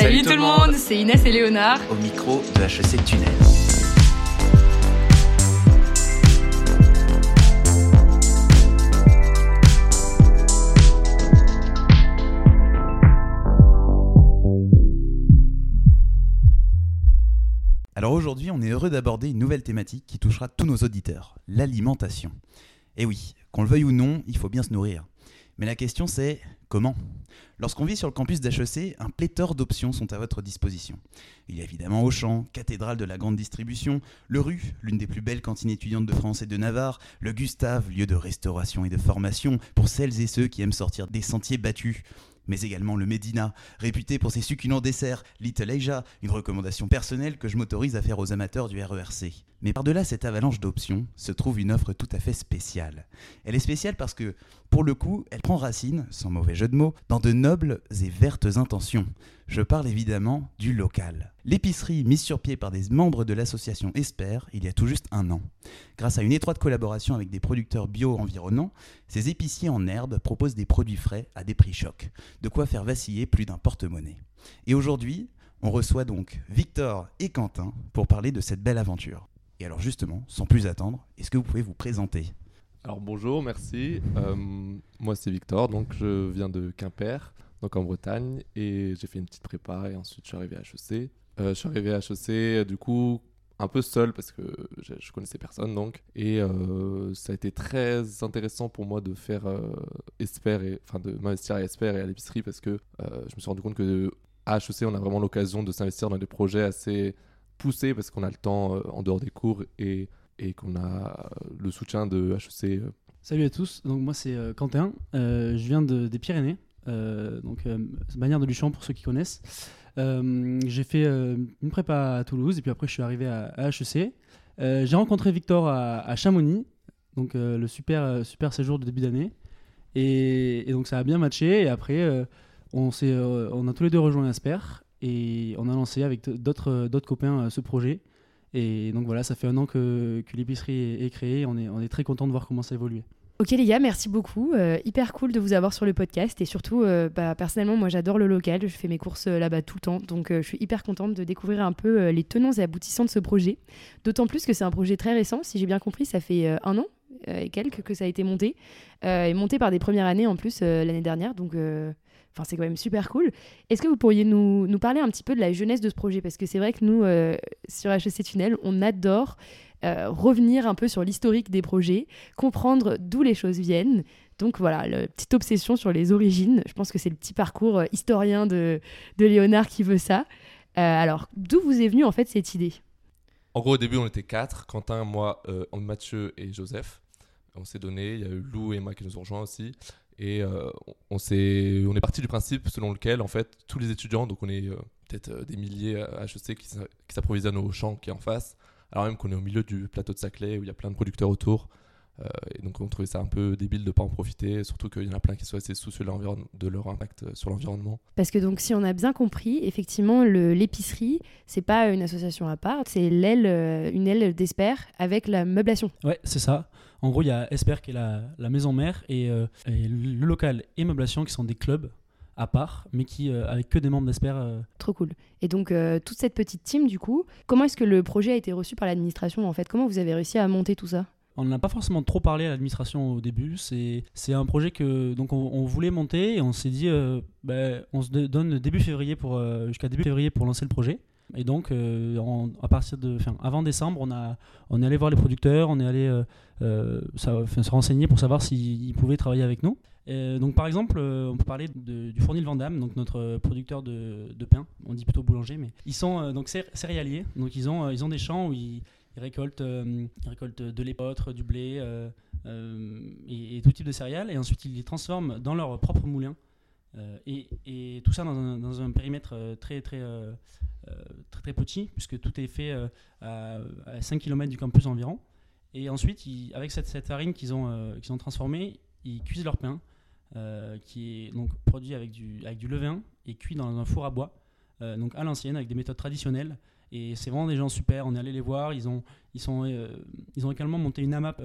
Salut, tout le monde, c'est Inès et Léonard. Au micro de HEC Tunnel. Alors aujourd'hui, on est heureux d'aborder une nouvelle thématique qui touchera tous nos auditeurs, l'alimentation. Et oui, qu'on le veuille ou non, il faut bien se nourrir. Mais la question c'est comment Lorsqu'on vit sur le campus d'HEC, un pléthore d'options sont à votre disposition. Il y a évidemment Auchan, cathédrale de la grande distribution, le Rue, l'une des plus belles cantines étudiantes de France et de Navarre, le Gustave, lieu de restauration et de formation pour celles et ceux qui aiment sortir des sentiers battus, mais également le Medina, réputé pour ses succulents desserts, Little Asia, une recommandation personnelle que je m'autorise à faire aux amateurs du RERC. Mais par-delà cette avalanche d'options se trouve une offre tout à fait spéciale. Elle est spéciale parce que, pour le coup, elle prend racine, sans mauvais jeu de mots, dans de nobles et vertes intentions. Je parle évidemment du local. L'épicerie mise sur pied par des membres de l'association Esper il y a tout juste un an. Grâce à une étroite collaboration avec des producteurs bio environnants, ces épiciers en herbe proposent des produits frais à des prix chocs, de quoi faire vaciller plus d'un porte-monnaie. Et aujourd'hui, on reçoit donc Victor et Quentin pour parler de cette belle aventure. Et alors justement, sans plus attendre, est-ce que vous pouvez vous présenter? Alors bonjour, merci. Euh, moi c'est Victor, donc je viens de Quimper, donc en Bretagne, et j'ai fait une petite prépa et ensuite je suis arrivé à HEC. Euh, je suis arrivé à HEC du coup un peu seul parce que je, je connaissais personne donc et euh, ça a été très intéressant pour moi de faire Esper et enfin de m'investir à Esper et à l'épicerie parce que je me suis rendu compte que à HEC on a vraiment l'occasion de s'investir dans des projets assez poussé parce qu'on a le temps en dehors des cours et, et qu'on a le soutien de HEC. Euh. Salut à tous, donc moi c'est euh, Quentin, je viens de, des Pyrénées, donc manière de Luchon pour ceux qui connaissent. j'ai fait une prépa à Toulouse et puis après je suis arrivé à, HEC. j'ai rencontré Victor à, Chamonix, donc le super, super séjour de début d'année. Et, donc ça a bien matché et après on, on a tous les deux rejoint Asper et on a lancé avec d'autres copains euh, ce projet. Et donc voilà, ça fait un an que, l'épicerie est, créée. On est, très content de voir comment ça évolue. Ok les gars, merci beaucoup. Euh, hyper cool de vous avoir sur le podcast et surtout, euh, bah, personnellement, moi j'adore le local. Je fais mes courses là-bas tout le temps, donc je suis hyper contente de découvrir un peu les tenants et aboutissants de ce projet. D'autant plus que c'est un projet très récent. Si j'ai bien compris, ça fait un an et quelques que ça a été monté et monté par des premières années en plus l'année dernière. Donc C'est quand même super cool. Est-ce que vous pourriez nous, parler un petit peu de la jeunesse de ce projet? Parce que c'est vrai que nous, euh, sur HEC Tunnel, on adore euh, revenir un peu sur l'historique des projets, comprendre d'où les choses viennent. Donc voilà, la petite obsession sur les origines. Je pense que c'est le petit parcours euh, historien de, de, Léonard qui veut ça. alors, d'où vous est venue en fait cette idée? En gros, au début, on était quatre Quentin, moi, Mathieu et Joseph. On s'est donné. Il y a eu Lou et moi qui nous ont rejoints aussi. Et euh, on, est, on est parti du principe selon lequel, en fait, tous les étudiants, donc on est euh, peut-être euh, des milliers à HEC qui, s'approvisionnent au champ qui est en face, alors même qu'on est au milieu du plateau de Saclay où il y a plein de producteurs autour. et donc on trouvait ça un peu débile de ne pas en profiter, surtout qu'il y en a plein qui sont assez soucieux de leur impact sur l'environnement. Parce que donc si on a bien compris, effectivement, l'épicerie, c'est pas une association à part, c'est l'aile, une aile d'Esper avec la meublation. Ouais, c'est ça. En gros, il y a Esper qui est la, maison mère euh, et, le local et Meublation qui sont des clubs à part, mais qui euh, avec que des membres d'Esper. Euh. Trop cool. Et donc toute cette petite team, du coup, comment est-ce que le projet a été reçu par l'administration en fait? Comment vous avez réussi à monter tout ça? On n'a pas forcément trop parlé à l'administration au début. C'est, un projet que donc on, voulait monter et on s'est dit ben, on se donne début février pour jusqu'à début février pour lancer le projet. Et donc, euh, à partir de, avant décembre, on, est allé voir les producteurs, on est allé euh, euh, se renseigner pour savoir s'ils pouvaient travailler avec nous. donc, par exemple, on peut parler du Fournil Vandame, donc notre producteur de, de, pain. On dit plutôt boulanger, mais ils sont donc céréaliers. Donc, ils ont, ils ont des champs où ils, récoltent, récoltent de l'épeautre, du blé et, tout type de céréales. Et ensuite, ils les transforment dans leur propre moulin. Euh, et, tout ça dans un, périmètre euh, très euh, très, très petit, puisque tout est fait à, 5 km du campus environ. Et ensuite, avec cette, farine qu'ils ont, transformée, ils cuisent leur pain, qui est donc produit avec du, avec du levain et cuit dans un four à bois, donc à l'ancienne, avec des méthodes traditionnelles. Et c'est vraiment des gens super. On est allé les voir. Ils ont, ils sont, ils ont également monté une AMAP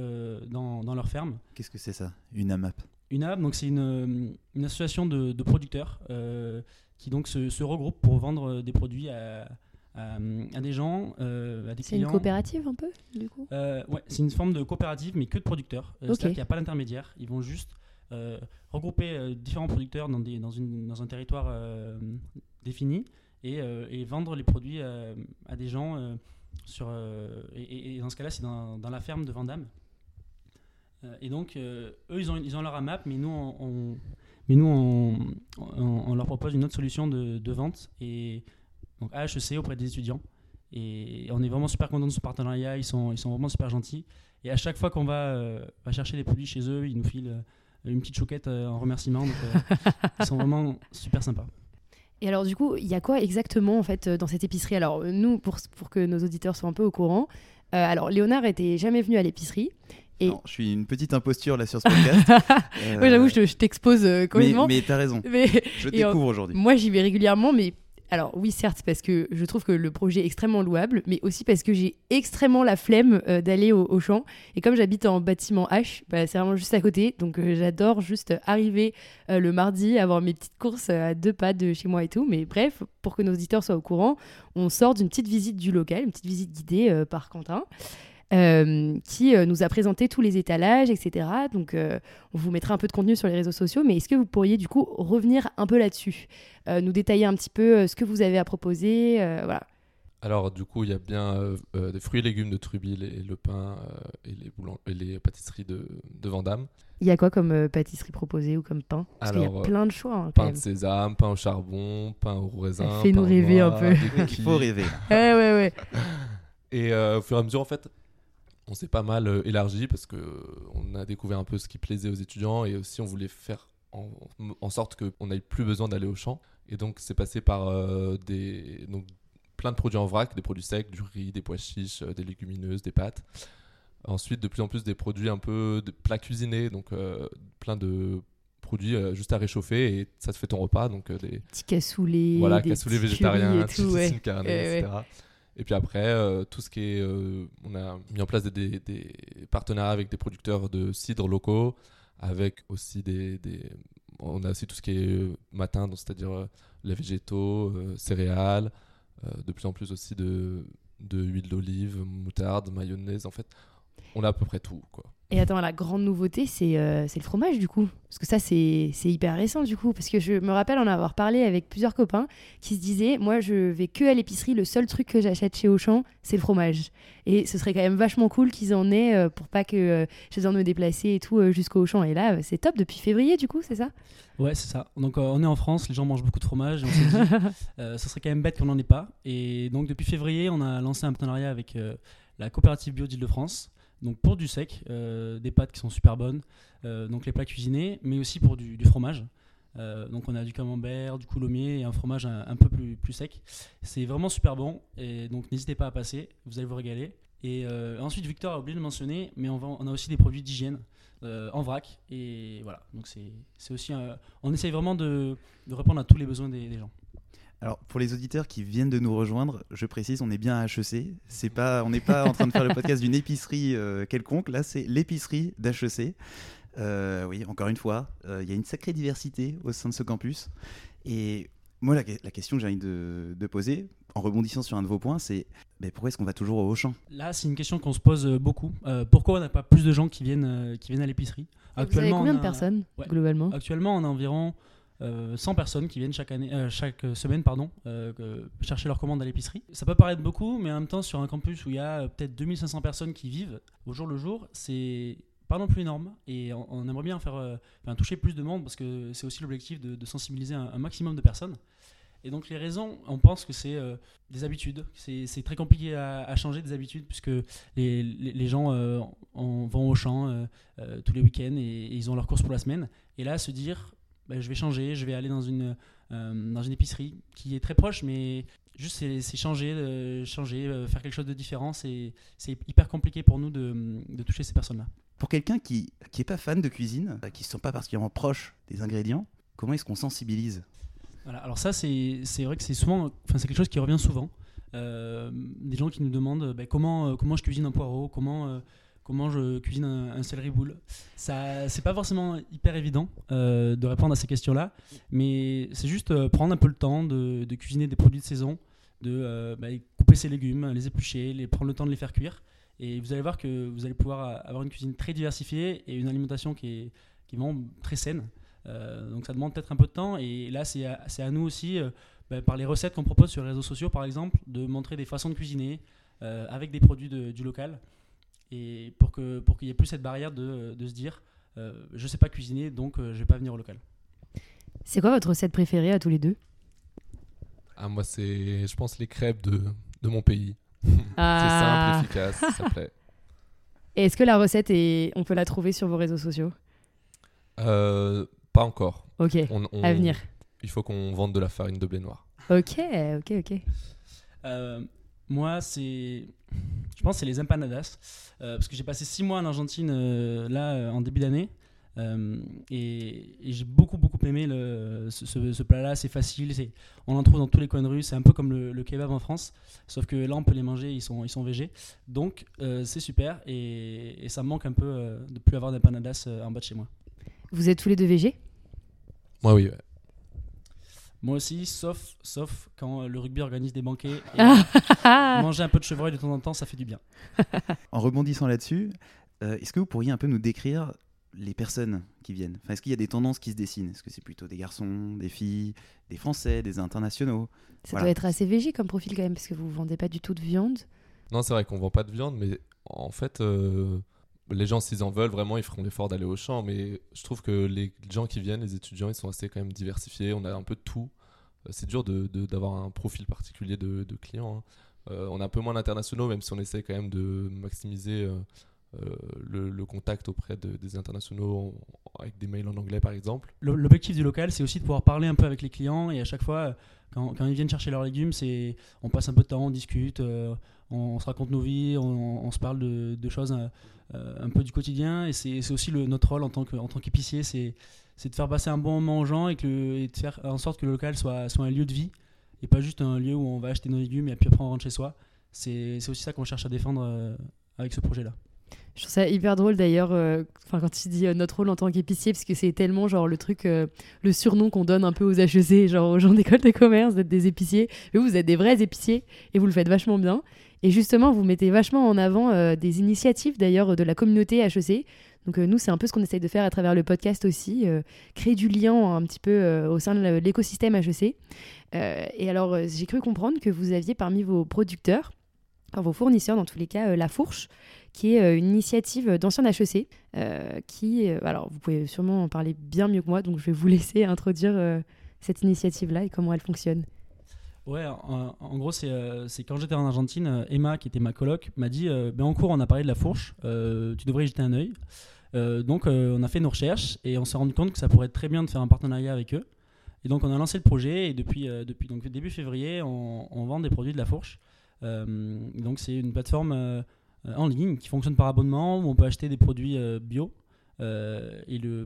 dans, dans, leur ferme. Qu'est-ce que c'est ça, une AMAP? UNAB, donc c'est une, une, association de, producteurs euh, qui donc se, se regroupent pour vendre des produits à, à, à des gens, euh, à des C'est une clients. coopérative un peu, du coup? Euh, ouais, c'est une forme de coopérative, mais que de producteurs. Euh, Ok. C'est-à-dire qu'il n'y a pas d'intermédiaire. Ils vont juste euh, regrouper euh, différents producteurs dans, des, dans, une, dans un territoire euh, défini et, euh, et vendre les produits euh, à des gens. euh, sur, euh, et, et dans ce cas-là, c'est dans, dans la ferme de Vandame. Euh, et donc, euh, eux, ils ont, ils ont leur AMAP, mais nous, on, mais nous on, on- leur propose une autre solution de, vente. Et donc, HEC auprès des étudiants. Et on est vraiment super content de ce partenariat. Ils sont, ils sont vraiment super gentils. Et à chaque fois qu'on va, euh, va chercher les produits chez eux, ils nous filent une petite choquette euh, en remerciement. Ils sont vraiment super sympas. Et alors, du coup, il y a quoi exactement en fait dans cette épicerie? Alors, nous, pour, pour que nos auditeurs soient un peu au courant, alors Léonard était jamais venu à l'épicerie. Et- Non, je suis une petite imposture là sur ce podcast. Euh, Oui, j'avoue, je, je t'expose euh, mais, complètement. mais t'as raison, Mais je découvre aujourd'hui. moi, j'y vais régulièrement, mais alors oui, certes, parce que je trouve que le projet est extrêmement louable, mais aussi parce que j'ai extrêmement la flemme euh, d'aller au, au champ. Et comme j'habite en bâtiment H, bah, c'est vraiment juste à côté, donc euh, j'adore juste arriver euh, le mardi, avoir mes petites courses à deux pas de chez moi et tout. Mais bref, pour que nos auditeurs soient au courant, on sort d'une petite visite du local, une petite visite guidée par Quentin. Euh, qui euh, nous a présenté tous les étalages, etc. Donc, euh, on vous mettra un peu de contenu sur les réseaux sociaux, mais est-ce que vous pourriez du coup revenir un peu là-dessus euh, nous détailler un petit peu euh, ce que vous avez à proposer. euh, voilà. Alors, du coup, il y a bien euh, euh, des fruits et légumes de Trubil et le pain euh, et, les boulan- et les pâtisseries de, de Vandame. Il y a quoi comme euh, pâtisserie proposée ou comme pain? Parce qu'il y Alors, a plein de choix hein, quand Pain même. de sésame, pain au charbon, pain au raisin. Fais-nous rêver un peu. Il faut rêver. Ouais, ouais, ouais. Et euh, au fur et à mesure, en fait, on s'est pas mal euh, élargi parce que euh, on a découvert un peu ce qui plaisait aux étudiants et aussi on voulait faire en, en sorte qu'on n'ait plus besoin d'aller au champ. Et donc, c'est passé par euh, des, donc, plein de produits en vrac, des produits secs, du riz, des pois chiches, des légumineuses, des pâtes. Ensuite, de plus en plus, des produits un peu de plats cuisinés, donc euh, plein de produits euh, juste à réchauffer et ça te fait ton repas. Donc, des, Petits cassoulets, voilà, des cassoulet petits végétarien, currys et tout, Ouais, etc. Et puis après, euh, tout ce qui est. euh, on a mis en place des, partenariats avec des producteurs de cidre locaux, avec aussi des. on a aussi tout ce qui est euh, matin, c'est-à-dire les végétaux, céréales, de plus en plus aussi de, de huile d'olive, moutarde, mayonnaise. En fait, on a à peu près tout. Quoi. Et attends, la grande nouveauté, c'est euh, c'est le fromage du coup. Parce que ça, c'est hyper récent du coup. Parce que je me rappelle en avoir parlé avec plusieurs copains qui se disaient Moi, je vais que à l'épicerie, le seul truc que j'achète chez Auchan, c'est le fromage. Et ce serait quand même vachement cool qu'ils en aient euh, pour pas que euh, j'ai besoin de me déplacer et tout euh, jusqu'au Auchan. Et là, c'est top depuis février du coup, c'est ça? Ouais, c'est ça. Donc, on est en France, les gens mangent beaucoup de fromage. Et on s'est dit, ce serait quand même bête qu'on n'en ait pas. Et donc, depuis février, on a lancé un partenariat avec la coopérative bio d'Île-de-France. Donc, pour du sec, euh, des pâtes qui sont super bonnes, euh, donc les plats cuisinés, mais aussi pour du, fromage. Euh, donc, on a du camembert, du coulommiers et un fromage un, peu plus, plus sec. C'est vraiment super bon. Et donc, n'hésitez pas à passer, vous allez vous régaler. Et ensuite, Victor a oublié de mentionner, mais on, a aussi des produits d'hygiène en vrac. Et voilà, donc c'est aussi. on essaye vraiment de, répondre à tous les besoins des gens. Alors, pour les auditeurs qui viennent de nous rejoindre, je précise, on est bien à HEC. C'est pas, on n'est pas en train de faire le podcast d'une épicerie euh, quelconque. Là, c'est l'épicerie d'HEC. Euh, oui, encore une fois, euh, il y a une sacrée diversité au sein de ce campus. Et moi, la, la question que j'ai envie de, de poser, en rebondissant sur un de vos points, c'est mais pourquoi est-ce qu'on va toujours au Auchan? Là, c'est une question qu'on se pose beaucoup. Euh, pourquoi on n'a pas plus de gens qui viennent, euh, qui viennent à l'épicerie? Vous avez combien de a- personnes Ouais. globalement? Actuellement, on a environ 100 personnes qui viennent chaque, année, euh, chaque semaine pardon, euh, chercher leur commande à l'épicerie. Ça peut paraître beaucoup, mais en même temps, sur un campus où il y a euh, peut-être 2500 personnes qui vivent au jour le jour, c'est pas non plus énorme. Et on, aimerait bien faire, euh, toucher plus de monde parce que c'est aussi l'objectif de, sensibiliser un, maximum de personnes. Et donc les raisons, on pense que c'est euh, des habitudes. C'est très compliqué à, changer des habitudes puisque les, gens euh, en- vont au champ euh, euh, tous les week-ends et, et ils ont leurs courses pour la semaine. Et là, se dire, bah, je vais changer, je vais aller dans une, euh, dans une épicerie qui est très proche, mais juste c'est changer, euh, changer euh, faire quelque chose de différent. C'est hyper compliqué pour nous de, de toucher ces personnes-là. Pour quelqu'un qui qui est pas fan de cuisine, qui ne sont pas particulièrement proches des ingrédients, comment est-ce qu'on sensibilise? Voilà, alors ça, c'est c'est vrai que c'est souvent, enfin c'est quelque chose qui revient souvent. Des gens qui nous demandent bah, comment, comment je cuisine un poireau, comment, comment je cuisine un, céleri boule. Ça, c'est pas forcément hyper évident euh, de répondre à ces questions-là, mais c'est juste euh, prendre un peu le temps de, cuisiner des produits de saison, de euh, bah, couper ses légumes, les éplucher, les, prendre le temps de les faire cuire. Et vous allez voir que vous allez pouvoir avoir une cuisine très diversifiée et une alimentation qui est, qui est vraiment très saine. Donc ça demande peut-être un peu de temps. Et là, c'est à, à nous aussi, bah, par les recettes qu'on propose sur les réseaux sociaux, par exemple, de montrer des façons de cuisiner avec des produits du local. Et pour que pour qu'il n'y ait plus cette barrière de, de se dire, euh, je sais pas cuisiner, donc euh, je vais pas venir au local. C'est quoi votre recette préférée à tous les deux? Ah, moi, c'est, je pense, les crêpes de, de mon pays. Ah. C'est simple, efficace, ça plaît. Et Est-ce que la recette est, on peut la trouver sur vos réseaux sociaux? Euh, pas encore. Ok, On- on- à venir. Il faut qu'on vende de la farine de blé noir. Ok, ok, ok. Moi, c'est. Je pense que c'est les empanadas. euh, parce que j'ai passé six mois en Argentine, euh, là, euh, en début d'année. Euh, et et j'ai beaucoup, beaucoup aimé le, ce, ce- ce plat-là. C'est facile. c'est- On en trouve dans tous les coins de rue. C'est un peu comme le, le kebab en France. Sauf que là, on peut les manger. Ils sont, ils sont végés. Donc, euh, c'est super. Et, et ça me manque un peu euh, de plus avoir d'empanadas euh, en bas de chez moi. Vous êtes tous les deux végés? Moi, oui. ouais. Moi aussi, sauf, sauf quand le rugby organise des banquets. Et manger un peu de chevreuil de temps en temps, ça fait du bien. En rebondissant là-dessus, euh, est-ce que vous pourriez un peu nous décrire les personnes qui viennent? Enfin, Est-ce qu'il y a des tendances qui se dessinent? Est-ce que c'est plutôt des garçons, des filles, des Français, des internationaux? Ça Voilà. doit être assez végé comme profil quand même, parce que vous vendez pas du tout de viande. Non, c'est vrai qu'on vend pas de viande, mais en fait, euh, les gens, s'ils en veulent, vraiment, ils feront l'effort d'aller au champ. Mais je trouve que les gens qui viennent, les étudiants, ils sont assez quand même diversifiés. On a un peu de tout. Euh, C'est dur de- de- d'avoir un profil particulier de, de clients. hein. Euh, on a un peu moins d'internationaux, même si on essaie quand même de maximiser euh, le, contact auprès de- des internationaux avec des mails en anglais, par exemple. Le- L'objectif du local, c'est aussi de pouvoir parler un peu avec les clients et à chaque fois, quand, ils viennent chercher leurs légumes, c'est on passe un peu de temps, on discute, on, se raconte nos vies, on, se parle de, choses euh, un peu du quotidien et c'est aussi notre rôle en tant qu'épicier, c'est de faire passer un bon moment aux gens et, de faire en sorte que le local soit, soit un lieu de vie et pas juste un lieu où on va acheter nos légumes et puis après on rentre chez soi. C'est c'est aussi ça qu'on cherche à défendre euh, avec ce projet-là. Je trouve ça hyper drôle d'ailleurs, euh, quand tu dis euh, notre rôle en tant qu'épicier, parce que c'est tellement genre le truc, euh, le surnom qu'on donne un peu aux HEC, genre aux gens d'école de commerce, d'être des épiciers. Mais vous, vous êtes des vrais épiciers et vous le faites vachement bien. Et justement, vous mettez vachement en avant des initiatives d'ailleurs de la communauté HEC. Donc nous, c'est un peu ce qu'on essaye de faire à travers le podcast aussi, créer du lien un petit peu au sein de l'écosystème HEC. Et alors, j'ai cru comprendre que vous aviez parmi vos producteurs, enfin vos fournisseurs dans tous les cas, La Fourche, qui est euh, une initiative d'anciens HEC, euh, qui, euh, alors vous pouvez sûrement en parler bien mieux que moi, donc je vais vous laisser introduire cette initiative-là et comment elle fonctionne. Ouais, en, gros, c'est euh, quand j'étais en Argentine, Emma, qui était ma coloc, m'a dit ben, en cours, on a parlé de la fourche, tu devrais y jeter un œil. Donc, on a fait nos recherches et on s'est rendu compte que ça pourrait être très bien de faire un partenariat avec eux. Et donc, on a lancé le projet et depuis, depuis donc, début février, on, vend des produits de la fourche. Donc, c'est une plateforme en ligne qui fonctionne par abonnement où on peut acheter des produits euh, bio. euh, et, le,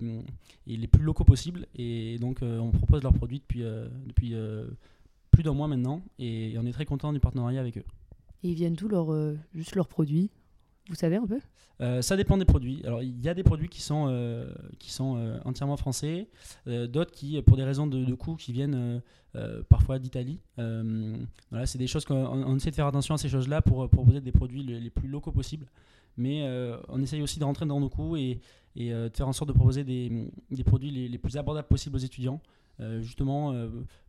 et les plus locaux possibles et donc euh, on propose leurs produits depuis, euh, euh, plus d'un mois maintenant et on est très content du partenariat avec eux. Et ils viennent d'où euh, juste leurs produits? Vous savez un peu? Euh, ça dépend des produits. Alors il y a des produits qui sont, euh, qui sont euh, entièrement français, d'autres qui, pour des raisons de, de coût, qui viennent parfois d'Italie. Voilà, c'est des choses qu'on on essaie de faire attention à ces choses-là pour proposer des produits les, plus locaux possibles. Mais on essaye aussi de rentrer dans nos coûts et, de faire en sorte de proposer des, des produits les, plus abordables possibles aux étudiants, justement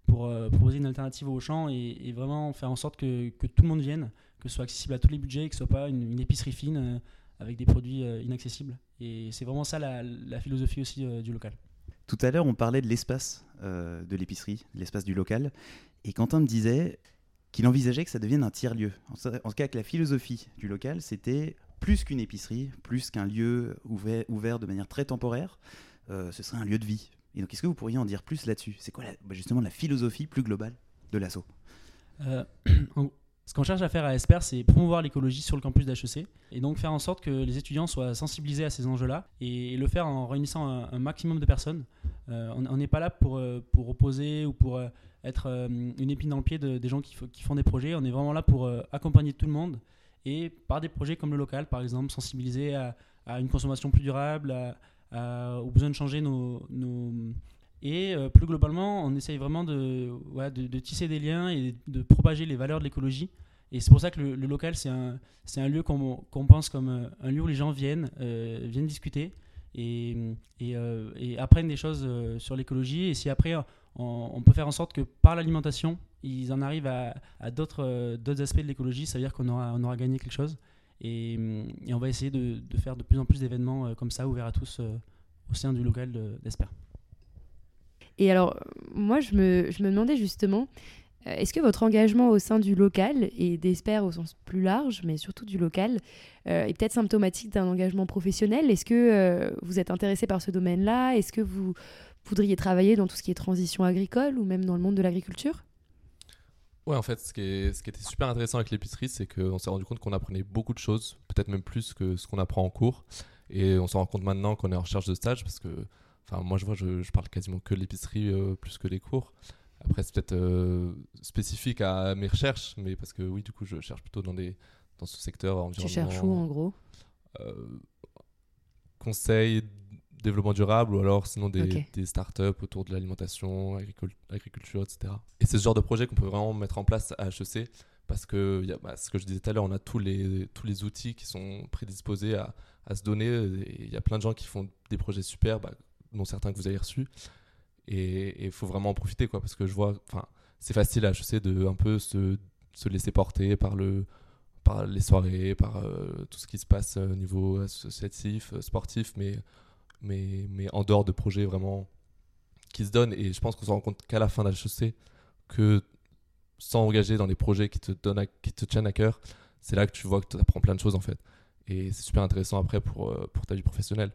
pour proposer une alternative au champ et, et vraiment faire en sorte que, que tout le monde vienne, que ce soit accessible à tous les budgets, que ce soit pas une, une épicerie fine. euh, avec des produits euh, inaccessibles. Et c'est vraiment ça la, la philosophie aussi euh, du local. Tout à l'heure, on parlait de l'espace euh, de l'épicerie, de l'espace du local. Et Quentin me disait qu'il envisageait que ça devienne un tiers-lieu. En en tout cas, que la philosophie du local, c'était plus qu'une épicerie, plus qu'un lieu ouvert, ouvert de manière très temporaire. euh, ce serait un lieu de vie. Et donc, est-ce que vous pourriez en dire plus là-dessus? C'est quoi la- bah, justement la philosophie plus globale de l'assaut? Euh, ce qu'on cherche à faire à Esper, c'est promouvoir l'écologie sur le campus d'HEC et donc faire en sorte que les étudiants soient sensibilisés à ces enjeux-là et, le faire en réunissant un, maximum de personnes. Euh, on n'est pas là pour, euh, pour opposer ou pour euh, être une épine dans le pied de- des gens qui, font des projets. On est vraiment là pour accompagner tout le monde et par des projets comme le local, par exemple, sensibiliser à, une consommation plus durable, à, à, au besoin de changer nos et euh, plus globalement, on essaye vraiment de, tisser des liens et de propager les valeurs de l'écologie. Et c'est pour ça que le, local, c'est un, lieu qu'on qu pense comme euh, un lieu où les gens viennent, euh, viennent discuter et, apprennent des choses sur l'écologie. Et si après, on, peut faire en sorte que par l'alimentation, ils en arrivent à, d'autres aspects de l'écologie, ça veut dire qu'on aura, gagné quelque chose. Et, on va essayer de, de, faire de plus en plus d'événements comme ça, ouverts à tous au sein du local d'Esper. Et alors, moi, je me, je me demandais justement, euh, est-ce que votre engagement au sein du local, et d'Esper au sens plus large, mais surtout du local, euh, est peut-être symptomatique d'un engagement professionnel? Est-ce que euh, vous êtes intéressé par ce domaine-là? Est-ce que vous voudriez travailler dans tout ce qui est transition agricole ou même dans le monde de l'agriculture? Ouais, en fait, ce qui, est, ce qui était super intéressant avec l'épicerie, c'est qu'on s'est rendu compte qu'on apprenait beaucoup de choses, peut-être même plus que ce qu'on apprend en cours. Et on se rend compte maintenant qu'on est en recherche de stage parce que Enfin, moi, je vois, je, je parle quasiment que de l'épicerie euh, plus que des cours. Après, c'est peut-être euh, spécifique à mes recherches, mais parce que oui, du coup, je cherche plutôt dans, des, dans ce secteur environnement. Tu cherches où, en gros? Euh, Conseil, développement durable, ou alors sinon des, okay. des startups autour de l'alimentation, agricul agriculture, etc. Et c'est ce genre de projet qu'on peut vraiment mettre en place à HEC, parce que, y a, bah, ce que je disais tout à l'heure, on a tous les, tous les outils qui sont prédisposés à, à se donner. Il y a plein de gens qui font des projets super. Bah, dont certains que vous avez reçus. Et il faut vraiment en profiter, quoi, parce que je vois, enfin, c'est facile, je sais, de un peu se, se, laisser porter par, le, par les soirées, par euh, tout ce qui se passe au niveau associatif, euh, sportif, mais, mais, mais en dehors de projets vraiment qui se donnent. Et je pense qu'on se rend compte qu'à la fin de l'HEC, que sans engager dans les projets qui te, donnent à, qui te tiennent à cœur, c'est là que tu vois que tu apprends plein de choses, en fait. Et c'est super intéressant après pour, euh, pour ta vie professionnelle.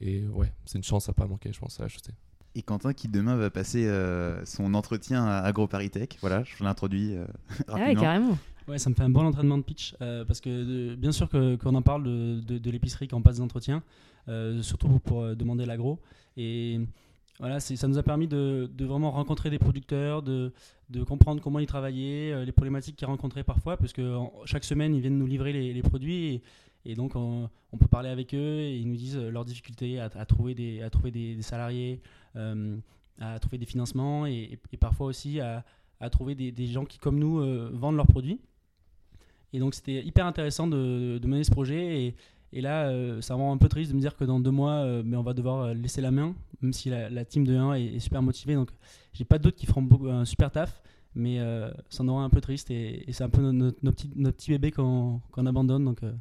Et ouais, c'est une chance à pas manquer, je pense, à HEC. Et Quentin qui demain va passer euh, son entretien à AgroParisTech. Voilà, je l'introduis euh, rapidement. Ah ouais, carrément. Ouais, ça me fait un bon entraînement de pitch euh, parce que de, bien sûr qu'on en parle de, de, de l'épicerie quand on passe des entretiens, euh, surtout pour euh, demander l'agro. Et voilà, ça nous a permis de, de, vraiment rencontrer des producteurs, de, de comprendre comment ils travaillaient, euh, les problématiques qu'ils rencontraient parfois, parce que en, chaque semaine ils viennent nous livrer les, les produits. Et, et donc, on, peut parler avec eux et ils nous disent leurs difficultés à, trouver des, à trouver des, salariés, euh, à trouver des financements et, parfois aussi à, trouver des, gens qui, comme nous, euh, vendent leurs produits. Et donc, c'était hyper intéressant de, mener ce projet. Et, là, euh, ça rend un peu triste de me dire que dans deux mois, euh, mais on va devoir laisser la main, même si la, team de 1 est, super motivée. Donc, j'ai pas d'autres qui feront un super taf mais euh, ça en aura un peu triste et, c'est un peu notre, petit, notre petit bébé qu'on qu abandonne. Donc, euh,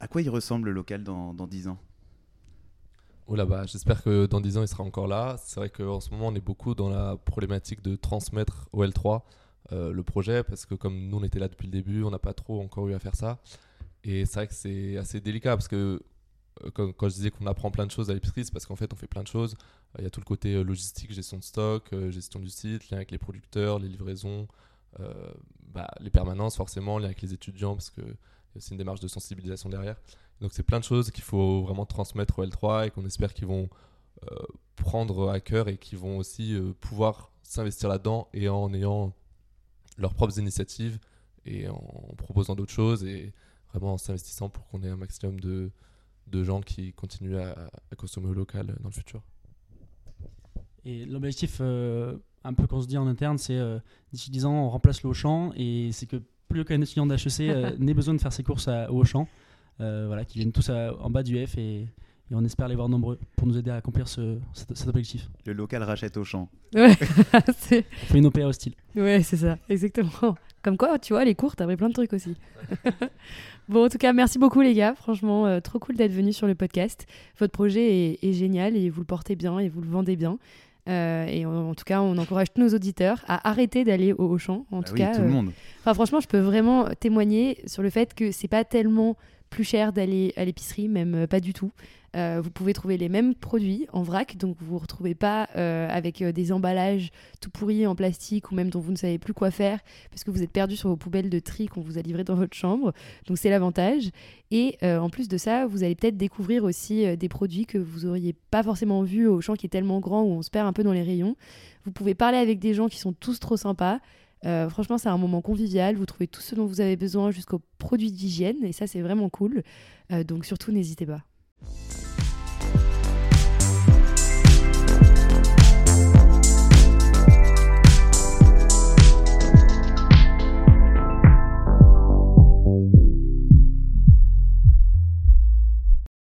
à quoi il ressemble le local dans, dans 10 ans? Oh là bas, j'espère que dans 10 ans il sera encore là. C'est vrai qu'en ce moment on est beaucoup dans la problématique de transmettre au L3 euh, le projet parce que comme nous on était là depuis le début, on n'a pas trop encore eu à faire ça. Et c'est vrai que c'est assez délicat parce que euh, quand, je disais qu'on apprend plein de choses à l'épicerie, c'est parce qu'en fait on fait plein de choses. Il y a tout le côté euh, logistique, gestion de stock, euh, gestion du site, lien avec les producteurs, les livraisons, bah, les permanences forcément, lien avec les étudiants parce que il une démarche de sensibilisation derrière. Donc c'est plein de choses qu'il faut vraiment transmettre au L3 et qu'on espère qu'ils vont euh, prendre à cœur et qu'ils vont aussi euh, pouvoir s'investir là-dedans et en ayant leurs propres initiatives et en proposant d'autres choses et vraiment en s'investissant pour qu'on ait un maximum de, de gens qui continuent à, consommer au local dans le futur. Et l'objectif, euh, un peu qu'on se dit en interne, c'est euh, d'ici 10 ans, on remplace le Auchan et c'est que plus aucun étudiant d'HEC euh, n'ait besoin de faire ses courses à, au Auchan. Euh, voilà, qui viennent tous à, en bas du F et, et, on espère les voir nombreux pour nous aider à accomplir ce, cet, cet, objectif. Le local rachète Auchan. Ouais, on fait une OPA hostile. Ouais, c'est ça, exactement. Comme quoi, tu vois, les cours, t'as plein de trucs aussi. bon, en tout cas, merci beaucoup les gars. Franchement, euh, trop cool d'être venus sur le podcast. Votre projet est, est, génial et vous le portez bien et vous le vendez bien. Euh, et en, en, tout cas, on encourage tous nos auditeurs à arrêter d'aller au Auchan. En bah tout oui, cas, tout le monde. Enfin, franchement, je peux vraiment témoigner sur le fait que c'est pas tellement plus cher d'aller à l'épicerie, même euh, pas du tout. Euh, vous pouvez trouver les mêmes produits en vrac, donc vous ne vous retrouvez pas euh, avec des emballages tout pourris en plastique ou même dont vous ne savez plus quoi faire parce que vous êtes perdu sur vos poubelles de tri qu'on vous a livrées dans votre chambre. Donc c'est l'avantage. Et en plus de ça, vous allez peut-être découvrir aussi des produits que vous auriez pas forcément vus au champ qui est tellement grand où on se perd un peu dans les rayons. Vous pouvez parler avec des gens qui sont tous trop sympas. Euh, franchement, c'est un moment convivial. Vous trouvez tout ce dont vous avez besoin jusqu'aux produits d'hygiène et ça, c'est vraiment cool. Euh, donc surtout, n'hésitez pas.